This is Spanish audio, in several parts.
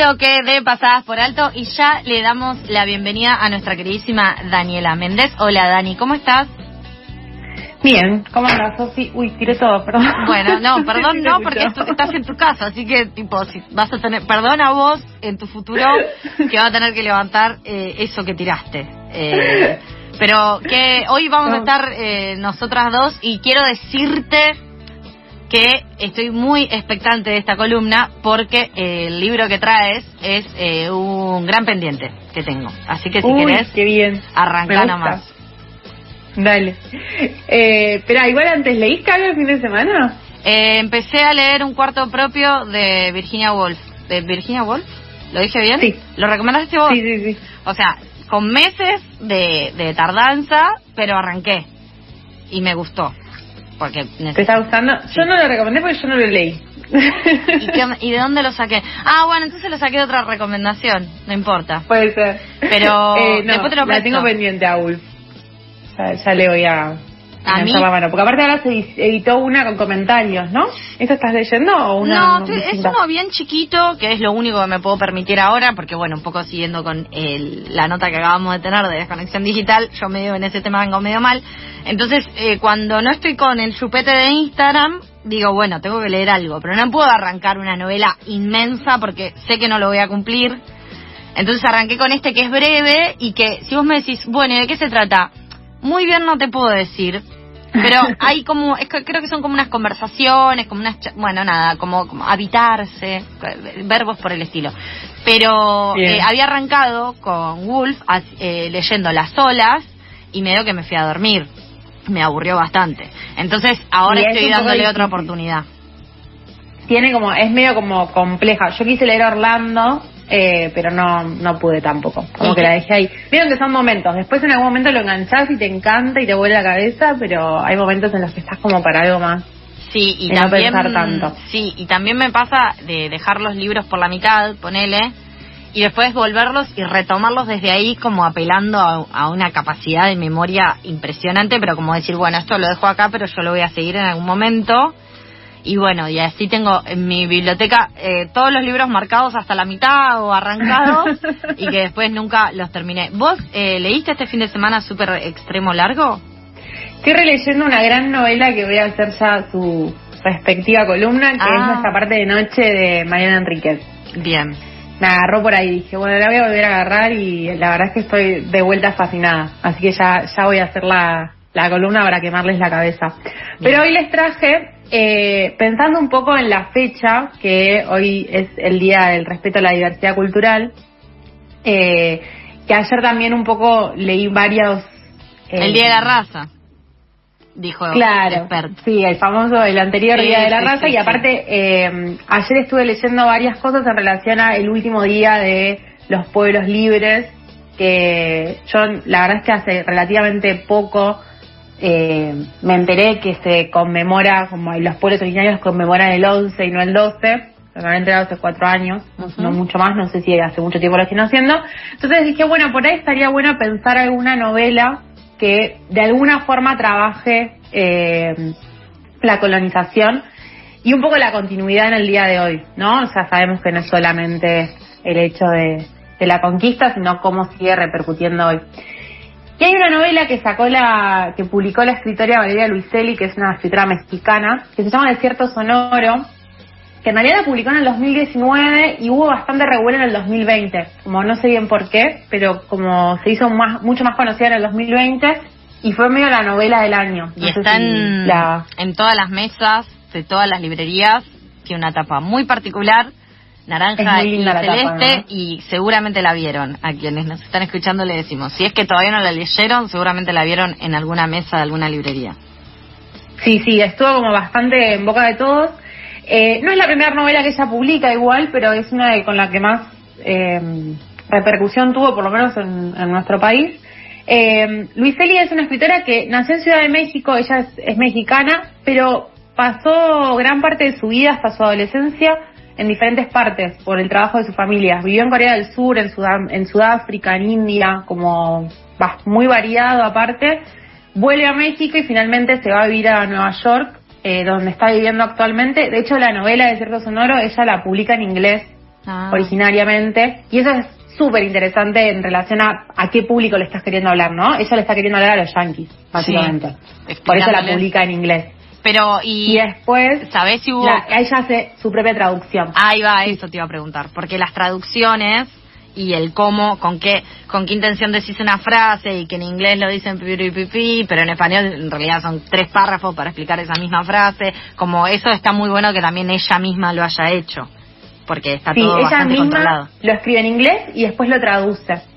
Bloque de Pasadas por Alto y ya le damos la bienvenida a nuestra queridísima Daniela Méndez. Hola Dani, ¿cómo estás? Bien, ¿cómo andas, Sofi? Uy, tiré todo, perdón. Bueno, no, perdón, no, porque estás en tu casa, así que, tipo, si vas a tener, perdón a vos en tu futuro que va a tener que levantar eh, eso que tiraste. Eh, pero que hoy vamos a estar eh, nosotras dos y quiero decirte que estoy muy expectante de esta columna porque el libro que traes es eh, un gran pendiente que tengo. Así que si querés, qué bien. arranca nomás. Dale. Eh, pero igual antes, ¿leíste algo el fin de semana? Eh, empecé a leer un cuarto propio de Virginia Woolf. ¿De Virginia Woolf? ¿Lo dije bien? Sí. ¿Lo recomendaste vos? Sí, sí, sí. O sea, con meses de, de tardanza, pero arranqué. Y me gustó porque ¿Te está gustando? Yo no lo recomendé porque yo no lo leí. ¿Y, de dónde lo saqué? Ah, bueno, entonces lo saqué de otra recomendación, no importa. Puede ser. Pero eh, después te lo la tengo pendiente a Ulf. Ya, ya le voy a ¿A mí? porque aparte ahora se editó una con comentarios, ¿no? ¿Eso estás leyendo o una? No, es uno bien chiquito, que es lo único que me puedo permitir ahora, porque bueno, un poco siguiendo con el, la nota que acabamos de tener de desconexión digital, yo medio en ese tema vengo medio mal. Entonces, eh, cuando no estoy con el chupete de Instagram, digo, bueno, tengo que leer algo, pero no puedo arrancar una novela inmensa porque sé que no lo voy a cumplir. Entonces arranqué con este que es breve y que si vos me decís, bueno, ¿y de qué se trata? Muy bien no te puedo decir, pero hay como, es que creo que son como unas conversaciones, como unas, bueno, nada, como, habitarse, verbos por el estilo. Pero eh, había arrancado con Wolf eh, leyendo las olas y medio que me fui a dormir. Me aburrió bastante. Entonces ahora estoy dándole otra oportunidad. Tiene como, es medio como compleja. Yo quise leer Orlando eh, pero no, no pude tampoco. Como que la dejé ahí. Vieron que son momentos. Después en algún momento lo enganchás y te encanta y te vuelve la cabeza, pero hay momentos en los que estás como para algo más. Sí, y, también, tanto. Sí, y también me pasa de dejar los libros por la mitad, ponele, y después volverlos y retomarlos desde ahí como apelando a, a, una capacidad de memoria impresionante, pero como decir, bueno, esto lo dejo acá, pero yo lo voy a seguir en algún momento y bueno, y así tengo en mi biblioteca eh, todos los libros marcados hasta la mitad o arrancados y que después nunca los terminé. ¿Vos eh, leíste este fin de semana súper extremo largo? Estoy releyendo una gran novela que voy a hacer ya su respectiva columna, que es ah. Nuestra parte de noche de Mariana Enríquez. Bien. Me agarró por ahí, dije, bueno, la voy a volver a agarrar y la verdad es que estoy de vuelta fascinada. Así que ya, ya voy a hacer la, la columna para quemarles la cabeza. Pero hoy les traje eh, pensando un poco en la fecha, que hoy es el Día del Respeto a la Diversidad Cultural, eh, que ayer también un poco leí varios... Eh, el Día de la Raza, dijo Claro, sí, el famoso, el anterior Día de la Raza, y aparte eh, ayer estuve leyendo varias cosas en relación al último día de los pueblos libres, que yo la verdad es que hace relativamente poco eh, me enteré que se conmemora, como los pueblos originarios conmemoran el 11 y no el 12, realmente hace cuatro años, no mucho más, no sé si hace mucho tiempo lo están haciendo. Entonces dije, bueno, por ahí estaría bueno pensar alguna novela que de alguna forma trabaje eh, la colonización y un poco la continuidad en el día de hoy, ¿no? O sea, sabemos que no es solamente el hecho de, de la conquista, sino cómo sigue repercutiendo hoy. Y hay una novela que sacó la, que publicó la escritora Valeria Luiselli, que es una escritora mexicana, que se llama Desierto Sonoro, que en realidad la publicó en el 2019 y hubo bastante revuelo en el 2020. Como no sé bien por qué, pero como se hizo más, mucho más conocida en el 2020 y fue medio la novela del año. y está en todas las mesas de todas las librerías, tiene una tapa muy particular naranja y celeste y seguramente la vieron. A quienes nos están escuchando le decimos, si es que todavía no la leyeron, seguramente la vieron en alguna mesa de alguna librería. Sí, sí, estuvo como bastante en boca de todos. Eh, no es la primera novela que ella publica igual, pero es una de, con la que más eh, repercusión tuvo, por lo menos en, nuestro país. Eh, Luiseli es una escritora que nació en Ciudad de México, ella es, mexicana, pero pasó gran parte de su vida hasta su adolescencia en diferentes partes por el trabajo de su familia. Vivió en Corea del Sur, en, en Sudáfrica, en India, como muy variado aparte. Vuelve a México y finalmente se va a vivir a Nueva York, eh, donde está viviendo actualmente. De hecho, la novela de Cierto Sonoro, ella la publica en inglés ah. originariamente. Y eso es súper interesante en relación a a qué público le estás queriendo hablar, ¿no? Ella le está queriendo hablar a los yankees, básicamente. Por eso la publica en inglés. Pero, y, después, ¿sabés si hubo...? ella hace su propia traducción. Ahí va, eso te iba a preguntar. Porque las traducciones y el cómo, con qué, con qué intención decís una frase y que en inglés lo dicen pipi, pero en español en realidad son tres párrafos para explicar esa misma frase. Como eso está muy bueno que también ella misma lo haya hecho, porque está todo ella bastante misma controlado. Lo escribe en inglés y después lo traduce.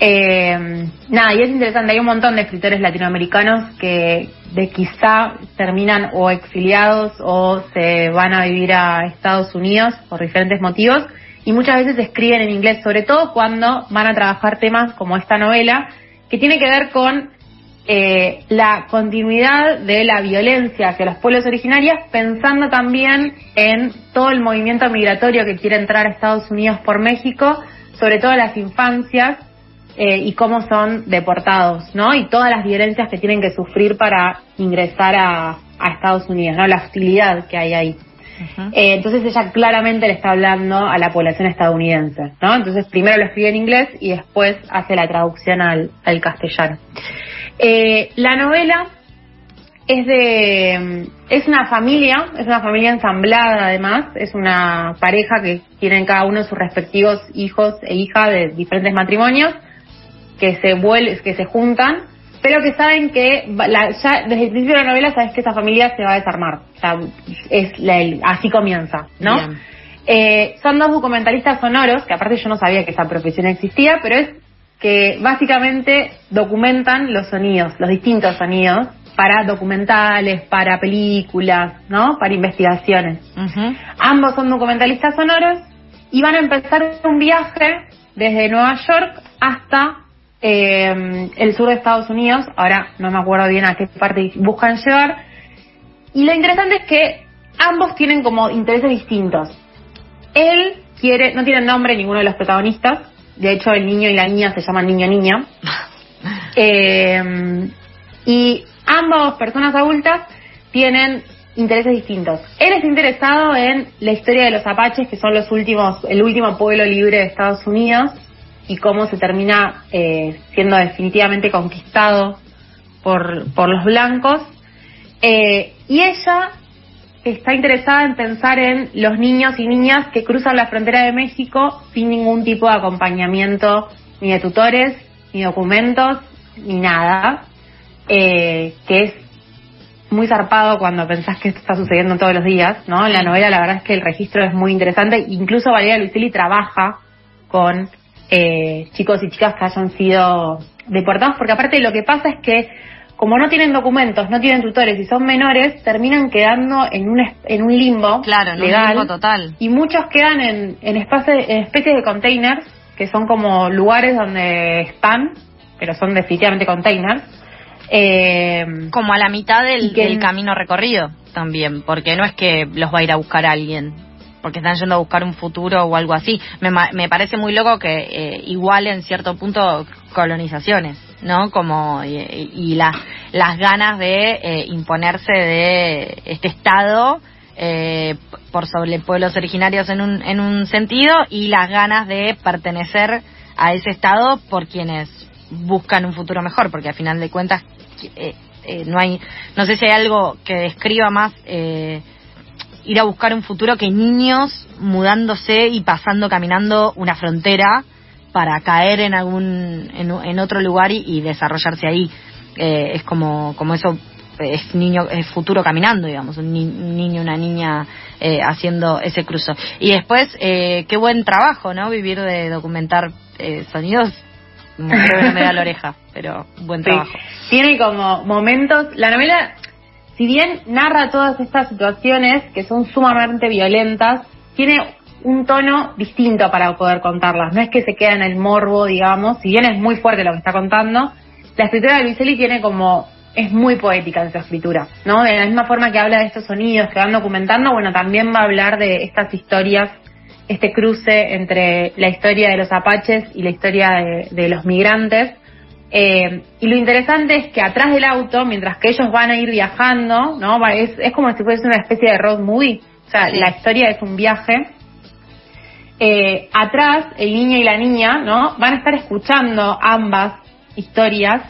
Eh, nada, y es interesante, hay un montón de escritores latinoamericanos que de quizá terminan o exiliados o se van a vivir a Estados Unidos por diferentes motivos y muchas veces escriben en inglés, sobre todo cuando van a trabajar temas como esta novela, que tiene que ver con eh, la continuidad de la violencia hacia los pueblos originarios, pensando también en todo el movimiento migratorio que quiere entrar a Estados Unidos por México, sobre todo las infancias eh, y cómo son deportados, ¿no? Y todas las violencias que tienen que sufrir para ingresar a, a Estados Unidos, ¿no? La hostilidad que hay ahí. Eh, entonces ella claramente le está hablando a la población estadounidense, ¿no? Entonces primero lo escribe en inglés y después hace la traducción al, castellano. Eh, la novela es de es una familia, es una familia ensamblada además, es una pareja que tienen cada uno sus respectivos hijos e hijas de diferentes matrimonios que se vuelven, que se juntan pero que saben que ya desde el principio de la novela sabes que esa familia se va a desarmar. O sea, es así comienza, ¿no? Eh, son dos documentalistas sonoros, que aparte yo no sabía que esa profesión existía, pero es que básicamente documentan los sonidos, los distintos sonidos, para documentales, para películas, ¿no? Para investigaciones. Ambos son documentalistas sonoros y van a empezar un viaje desde Nueva York hasta eh, el sur de Estados Unidos, ahora no me acuerdo bien a qué parte buscan llegar, y lo interesante es que ambos tienen como intereses distintos. Él quiere, no tiene nombre ninguno de los protagonistas, de hecho el niño y la niña se llaman niño-niña, eh, y ambos personas adultas tienen intereses distintos. Él es interesado en la historia de los apaches, que son los últimos, el último pueblo libre de Estados Unidos, y cómo se termina eh, siendo definitivamente conquistado por, por los blancos. Eh, y ella está interesada en pensar en los niños y niñas que cruzan la frontera de México sin ningún tipo de acompañamiento, ni de tutores, ni documentos, ni nada, eh, que es muy zarpado cuando pensás que esto está sucediendo todos los días, ¿no? En la novela la verdad es que el registro es muy interesante, incluso Valeria Luiselli trabaja con eh, chicos y chicas que hayan sido deportados, porque aparte lo que pasa es que como no tienen documentos, no tienen tutores y son menores, terminan quedando en un, en un limbo claro, legal. total. Y muchos quedan en, en, en especies de containers, que son como lugares donde están, pero son definitivamente containers. Eh, como a la mitad del, del camino recorrido también, porque no es que los va a ir a buscar alguien, porque están yendo a buscar un futuro o algo así. Me, me parece muy loco que eh, igual en cierto punto colonizaciones, ¿no? Como y, las ganas de eh, imponerse de este Estado eh, por sobre pueblos originarios en un, en un sentido y las ganas de pertenecer a ese Estado por quienes buscan un futuro mejor, porque al final de cuentas eh, eh, no hay, no sé si hay algo que describa más eh, ir a buscar un futuro que niños mudándose y pasando, caminando una frontera para caer en algún, en, otro lugar y, desarrollarse ahí. Eh, es como, como eso es niño, es futuro caminando, digamos, un, niño, una niña eh, haciendo ese cruzo. Y después, eh, qué buen trabajo, ¿no? Vivir de documentar eh, sonidos. Creo que me da la oreja, pero buen trabajo. Tiene como momentos, la novela si bien narra todas estas situaciones que son sumamente violentas, tiene un tono distinto para poder contarlas. No es que se queda en el morbo, digamos, si bien es muy fuerte lo que está contando, la escritura de Luiselli tiene como es muy poética en su escritura, ¿no? De la misma forma que habla de estos sonidos que van documentando, bueno, también va a hablar de estas historias, este cruce entre la historia de los apaches y la historia de, los migrantes. Eh, y lo interesante es que atrás del auto, mientras que ellos van a ir viajando, ¿no? Es, es como si fuese una especie de road movie. O sea, la historia es un viaje. Eh, atrás, el niño y la niña, ¿no? Van a estar escuchando ambas historias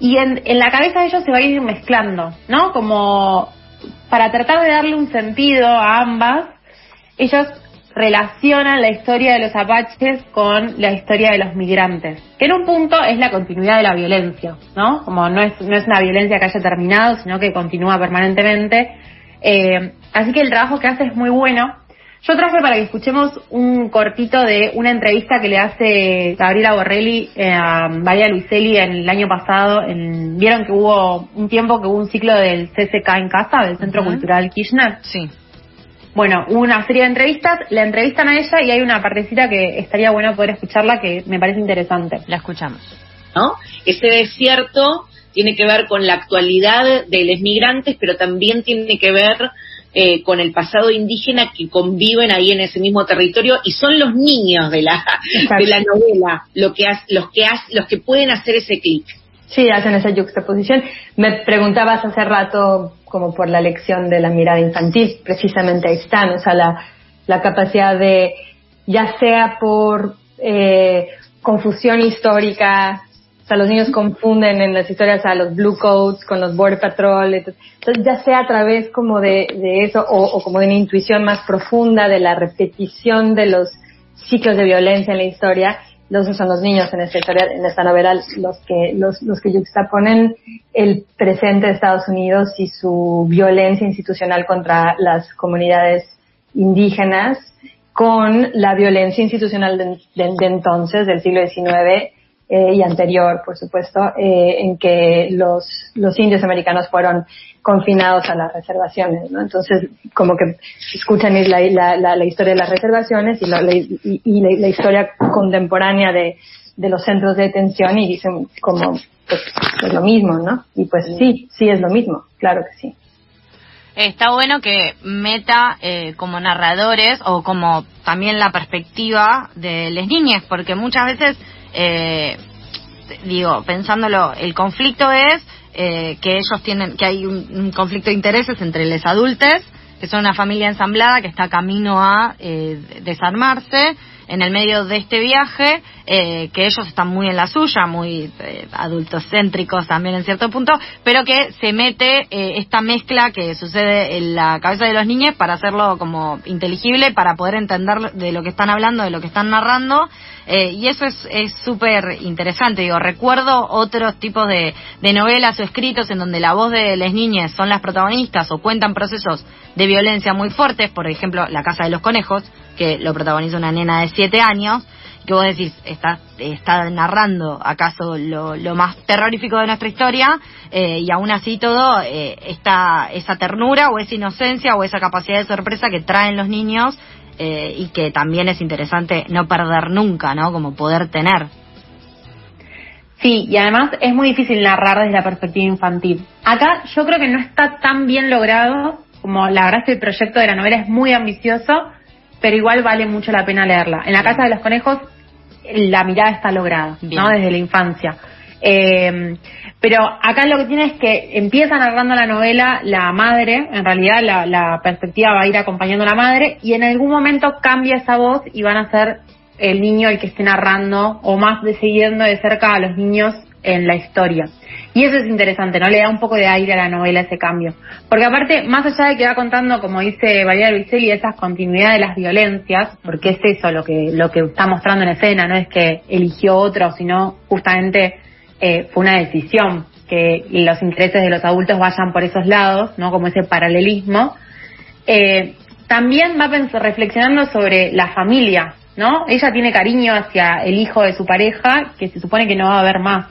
y en, en la cabeza de ellos se va a ir mezclando, ¿no? Como para tratar de darle un sentido a ambas, ellos relacionan la historia de los apaches con la historia de los migrantes, que en un punto es la continuidad de la violencia, ¿no? Como no es, no es una violencia que haya terminado, sino que continúa permanentemente. Eh, así que el trabajo que hace es muy bueno. Yo traje para que escuchemos un cortito de una entrevista que le hace Gabriela Borrelli eh, a María Luiselli en el año pasado. En, Vieron que hubo un tiempo que hubo un ciclo del CCK en casa, del Centro Cultural Kirchner. Sí. Bueno, hubo una serie de entrevistas, la entrevistan a ella y hay una partecita que estaría bueno poder escucharla que me parece interesante. La escuchamos. ¿No? Ese desierto tiene que ver con la actualidad de los migrantes, pero también tiene que ver eh, con el pasado indígena que conviven ahí en ese mismo territorio y son los niños de la, de la novela lo que los, que los que pueden hacer ese clic. Sí, hacen esa juxtaposición. Me preguntabas hace rato como por la lección de la mirada infantil, precisamente ahí están, o sea, la, la capacidad de, ya sea por eh, confusión histórica, o sea, los niños confunden en las historias a los Blue Coats con los Border Patrol. Entonces, ya sea a través como de, de eso o, como de una intuición más profunda de la repetición de los ciclos de violencia en la historia, los son los niños en esta historia, en esta novela, los que, los, los que juxtaponen el presente de Estados Unidos y su violencia institucional contra las comunidades indígenas con la violencia institucional de, de entonces, del siglo XIX, eh, y anterior, por supuesto, eh, en que los, los indios americanos fueron confinados a las reservaciones, ¿no? Entonces, como que escuchan la, la, la, historia de las reservaciones y, la, y, la, historia contemporánea de, de los centros de detención y dicen como, pues, es lo mismo, ¿no? Y pues sí, sí es lo mismo, claro que sí. Está bueno que meta eh, como narradores o como también la perspectiva de las niñas, porque muchas veces eh, digo, pensándolo, el conflicto es eh, que ellos tienen, que hay un, conflicto de intereses entre los adultos, que son una familia ensamblada que está camino a eh, desarmarse en el medio de este viaje, eh, que ellos están muy en la suya, muy eh, adultos céntricos también en cierto punto, pero que se mete eh, esta mezcla que sucede en la cabeza de los niños para hacerlo como inteligible, para poder entender de lo que están hablando, de lo que están narrando, y eso es súper interesante. Digo, recuerdo otros tipos de, de novelas o escritos en donde la voz de las niñas son las protagonistas o cuentan procesos de violencia muy fuertes, por ejemplo, La Casa de los Conejos, que lo protagoniza una nena de siete años, que vos decís, está, está narrando acaso lo, lo más terrorífico de nuestra historia, eh, y aún así todo, eh, está esa ternura o esa inocencia o esa capacidad de sorpresa que traen los niños eh, y que también es interesante no perder nunca, ¿no? Como poder tener. Sí, y además es muy difícil narrar desde la perspectiva infantil. Acá yo creo que no está tan bien logrado como la verdad es que el proyecto de la novela es muy ambicioso, pero igual vale mucho la pena leerla. En la Casa de los Conejos la mirada está lograda, ¿no? Desde la infancia. Eh, pero acá lo que tiene es que empieza narrando la novela la madre, en realidad la, la, perspectiva va a ir acompañando a la madre y en algún momento cambia esa voz y van a ser el niño el que esté narrando o más de siguiendo de cerca a los niños en la historia. Y eso es interesante, ¿no? Le da un poco de aire a la novela ese cambio. Porque aparte, más allá de que va contando, como dice María Luiselli, esas continuidades de las violencias, porque es eso lo que, lo que está mostrando en escena, no es que eligió otro, sino justamente eh, fue una decisión que los intereses de los adultos vayan por esos lados, ¿no? Como ese paralelismo. Eh, también va reflexionando sobre la familia, ¿no? Ella tiene cariño hacia el hijo de su pareja, que se supone que no va a haber más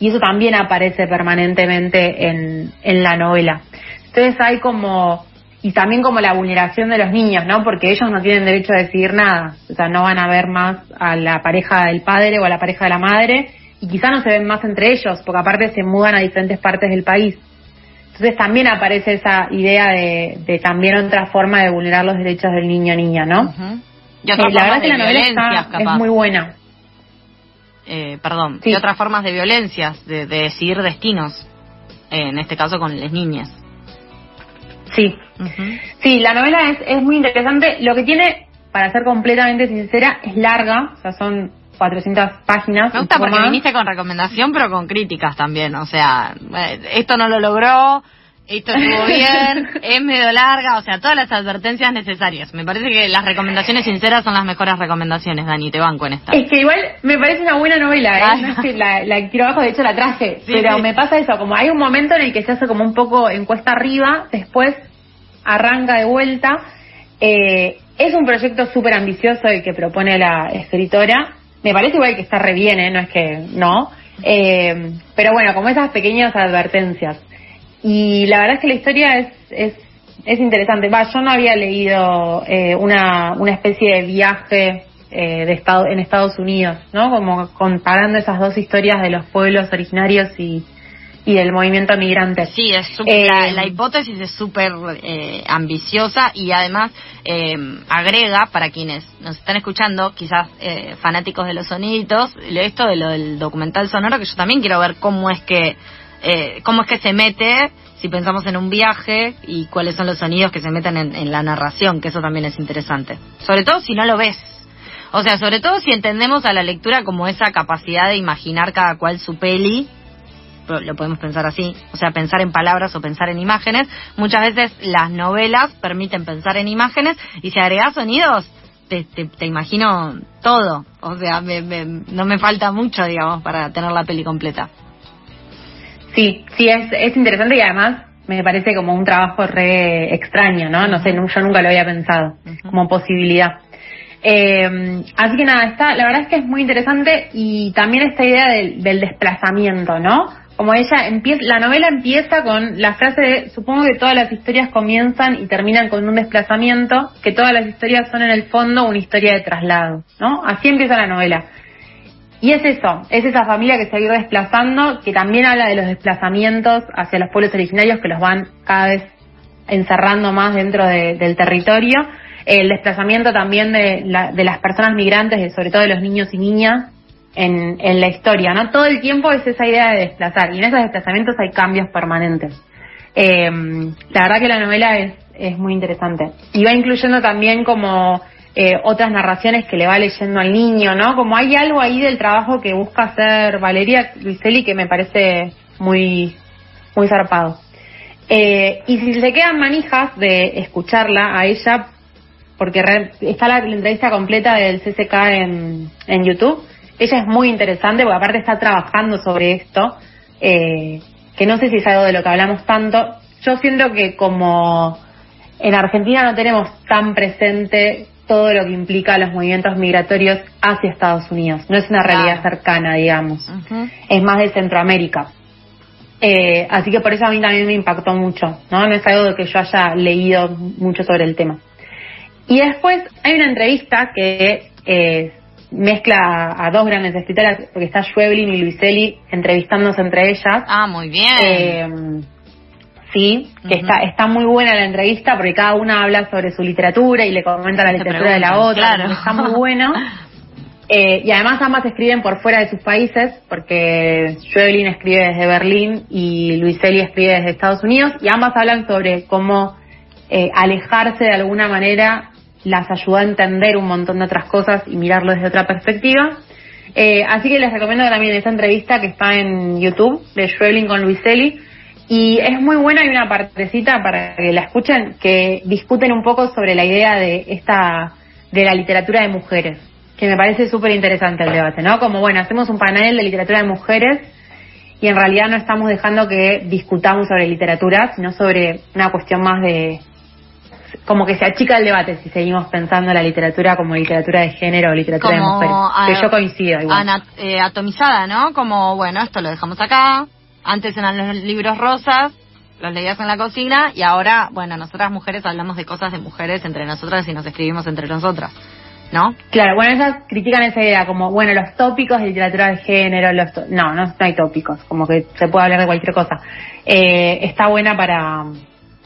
y eso también aparece permanentemente en, en la novela. Entonces hay como, y también como la vulneración de los niños, ¿no? Porque ellos no tienen derecho a decidir nada. O sea, no van a ver más a la pareja del padre o a la pareja de la madre, y quizá no se ven más entre ellos, porque aparte se mudan a diferentes partes del país. Entonces también aparece esa idea de, también otra forma de vulnerar los derechos del niño niña, ¿no? y eh, la verdad que la novela es muy buena. Eh, perdón, y otras formas de violencias, de, decidir destinos, en este caso con las niñas. Sí, sí, la novela es, es muy interesante. Lo que tiene, para ser completamente sincera, es larga, o sea, son 400 páginas. Me gusta porque viniste con recomendación, pero con críticas también. O sea, eh, esto no lo logró, esto estuvo bien, es medio larga, o sea, todas las advertencias necesarias. Me parece que las recomendaciones sinceras son las mejores recomendaciones, Dani, te banco en esta. Es que igual me parece una buena novela, ¿eh? no es que la, la tiro abajo, de hecho la traje, pero me pasa eso, como hay un momento en el que se hace como un poco en cuesta arriba, después arranca de vuelta. Eh, es un proyecto súper ambicioso el que propone la escritora. Me parece igual que está re bien, ¿eh? no es que no. Eh, pero bueno, como esas pequeñas advertencias. Y la verdad es que la historia es, es, es interesante. Va, yo no había leído eh, una, una especie de viaje eh, de estado, en Estados Unidos, ¿no? Como comparando esas dos historias de los pueblos originarios y, y del movimiento migrante. Sí, es eh, la, hipótesis es súper eh, ambiciosa y además eh, agrega para quienes nos están escuchando, quizás eh, fanáticos de los soniditos, esto de lo del documental sonoro, que yo también quiero ver cómo es que eh, cómo es que se mete, si pensamos en un viaje, y cuáles son los sonidos que se meten en, la narración, que eso también es interesante. Sobre todo si no lo ves. O sea, sobre todo si entendemos a la lectura como esa capacidad de imaginar cada cual su peli, lo podemos pensar así, o sea, pensar en palabras o pensar en imágenes. Muchas veces las novelas permiten pensar en imágenes y si agregas sonidos, te, te, imagino todo. O sea, no me falta mucho, digamos, para tener la peli completa. Sí, sí, es, es interesante y además me parece como un trabajo re extraño, ¿no? No sé, yo nunca lo había pensado como posibilidad. Eh, así que nada, está, la verdad es que es muy interesante y también esta idea del, del desplazamiento, ¿no? Como ella empieza, la novela empieza con la frase de, supongo que todas las historias comienzan y terminan con un desplazamiento, que todas las historias son en el fondo una historia de traslado, ¿no? Así empieza la novela. Y es eso, es esa familia que se ha ido desplazando, que también habla de los desplazamientos hacia los pueblos originarios que los van cada vez encerrando más dentro del territorio. El desplazamiento también de, las personas migrantes, sobre todo de los niños y niñas, en, la historia, ¿no? Todo el tiempo es esa idea de desplazar, y en esos desplazamientos hay cambios permanentes. Eh, la verdad que la novela es, es muy interesante. Y va incluyendo también como eh, otras narraciones que le va leyendo al niño, ¿no? Como hay algo ahí del trabajo que busca hacer Valeria Luiselli que me parece muy, muy zarpado. Eh, y si se quedan manijas de escucharla a ella, porque está la, entrevista completa del CCK en, en YouTube, ella es muy interesante porque aparte está trabajando sobre esto, eh, que no sé si es algo de lo que hablamos tanto. Yo siento que como en Argentina no tenemos tan presente todo lo que implica los movimientos migratorios hacia Estados Unidos. No es una realidad cercana, digamos. Es más de Centroamérica. Eh, así que por eso a mí también me impactó mucho, ¿no? No es algo que yo haya leído mucho sobre el tema. Y después hay una entrevista que eh, mezcla a dos grandes escritoras, porque está Schweblin y Luiselli entrevistándose entre ellas. Ah, muy bien. Eh, sí, que está, está muy buena la entrevista porque cada una habla sobre su literatura y le comenta la literatura de la otra, está muy bueno. Eh, y además ambas escriben por fuera de sus países, porque Schweblin escribe desde Berlín y Luiselli escribe desde Estados Unidos, y ambas hablan sobre cómo eh, alejarse de alguna manera las ayudó a entender un montón de otras cosas y mirarlo desde otra perspectiva. Eh, así que les recomiendo también esa entrevista que está en YouTube de Schweblin con Luiselli, y es muy buena, hay una partecita para que la escuchen, que discuten un poco sobre la idea de esta, de la literatura de mujeres, que me parece súper interesante el debate, ¿no? Como, bueno, hacemos un panel de literatura de mujeres y en realidad no estamos dejando que discutamos sobre literatura, sino sobre una cuestión más de, como que se achica el debate si seguimos pensando la literatura como literatura de género o literatura de mujeres. que yo coincido igual. Eh, atomizada, ¿no? Como, bueno, esto lo dejamos acá, antes eran los libros rosas, los leías en la cocina y ahora, bueno, nosotras mujeres hablamos de cosas de mujeres entre nosotras y nos escribimos entre nosotras. ¿No? Claro, bueno, ellas critican esa idea, como, bueno, los tópicos de literatura de género, los no, no, no hay tópicos, como que se puede hablar de cualquier cosa. Eh, está buena para,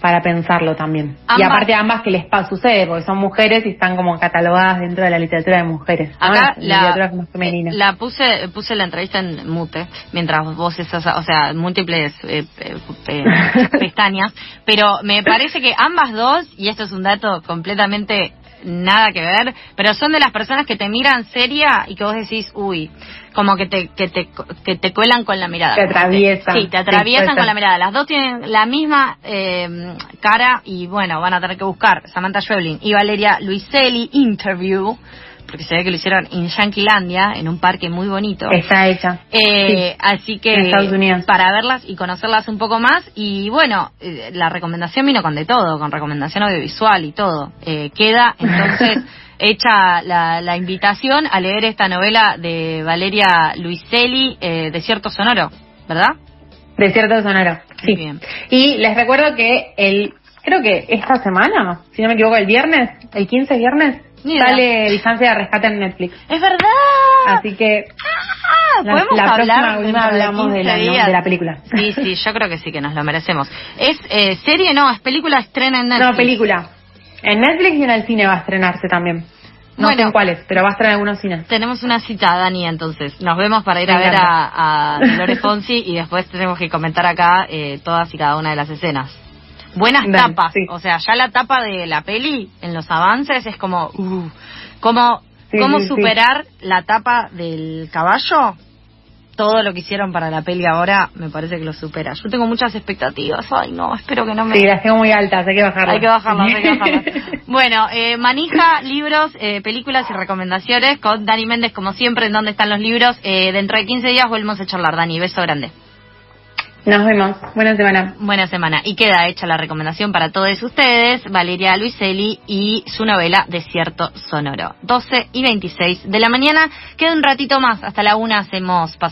para pensarlo también. Y aparte ambas que les sucede, porque son mujeres y están como catalogadas dentro de la literatura de mujeres. ¿no? Acá la, literatura como femenina. la puse puse la entrevista en mute mientras vos estás, o sea, múltiples eh, eh, eh, pestañas, pero me parece que ambas dos y esto es un dato completamente nada que ver, pero son de las personas que te miran seria y que vos decís, uy, como que te que te que te cuelan con la mirada. Te atraviesan. Sí, te atraviesan con la mirada. Las dos tienen la misma eh, cara y bueno, van a tener que buscar Samantha Schweblin y Valeria Luiselli interview porque se ve que lo hicieron en Yanquilandia, en un parque muy bonito. Está hecha. Eh, Así que en Estados Unidos. para verlas y conocerlas un poco más y bueno, eh, la recomendación vino con de todo, con recomendación audiovisual y todo. Eh, queda entonces hecha la, la invitación a leer esta novela de Valeria Luiselli, eh, Desierto Sonoro, ¿verdad? Desierto sonoro. Sí. Bien. Y les recuerdo que el, creo que esta semana, si no me equivoco, el viernes, el 15 viernes, Idea. sale Distancia de Rescate en Netflix. Es verdad. Así que Ah, la, podemos la hablar próxima hablamos de 15 la, de la película. Sí, sí, yo creo que sí que nos lo merecemos. ¿Es eh, serie? No, es película estrena en Netflix. No, película. En Netflix y en el cine va a estrenarse también. No Bueno. sé en cuáles, pero va a estar en algunos cines. Tenemos una cita, Dani, entonces. Nos vemos para ir a ver a, a Dolores Fonsi y después tenemos que comentar acá eh, todas y cada una de las escenas. Buenas Dale, tapas. sí. O sea, ya la tapa de la peli en los avances es como... Uh, ¿Cómo, Sí, cómo sí. superar la tapa del caballo? Todo lo que hicieron para la peli ahora me parece que lo supera. Yo tengo muchas expectativas. Ay, no, espero que no me... Sí, las tengo muy altas, hay que bajarlas. Hay que bajarlas, hay que bajarlas. Bueno, eh, manija, libros, eh, películas y recomendaciones con Dani Méndez, como siempre, en dónde están los libros. Eh, dentro de 15 días volvemos a charlar, Dani. Beso grande. Nos vemos. Buena semana. Buena semana. Y queda hecha la recomendación para todos ustedes, Valeria Luiselli y su novela Desierto Sonoro. 12 y 26 de la mañana. Queda un ratito más, hasta la una hacemos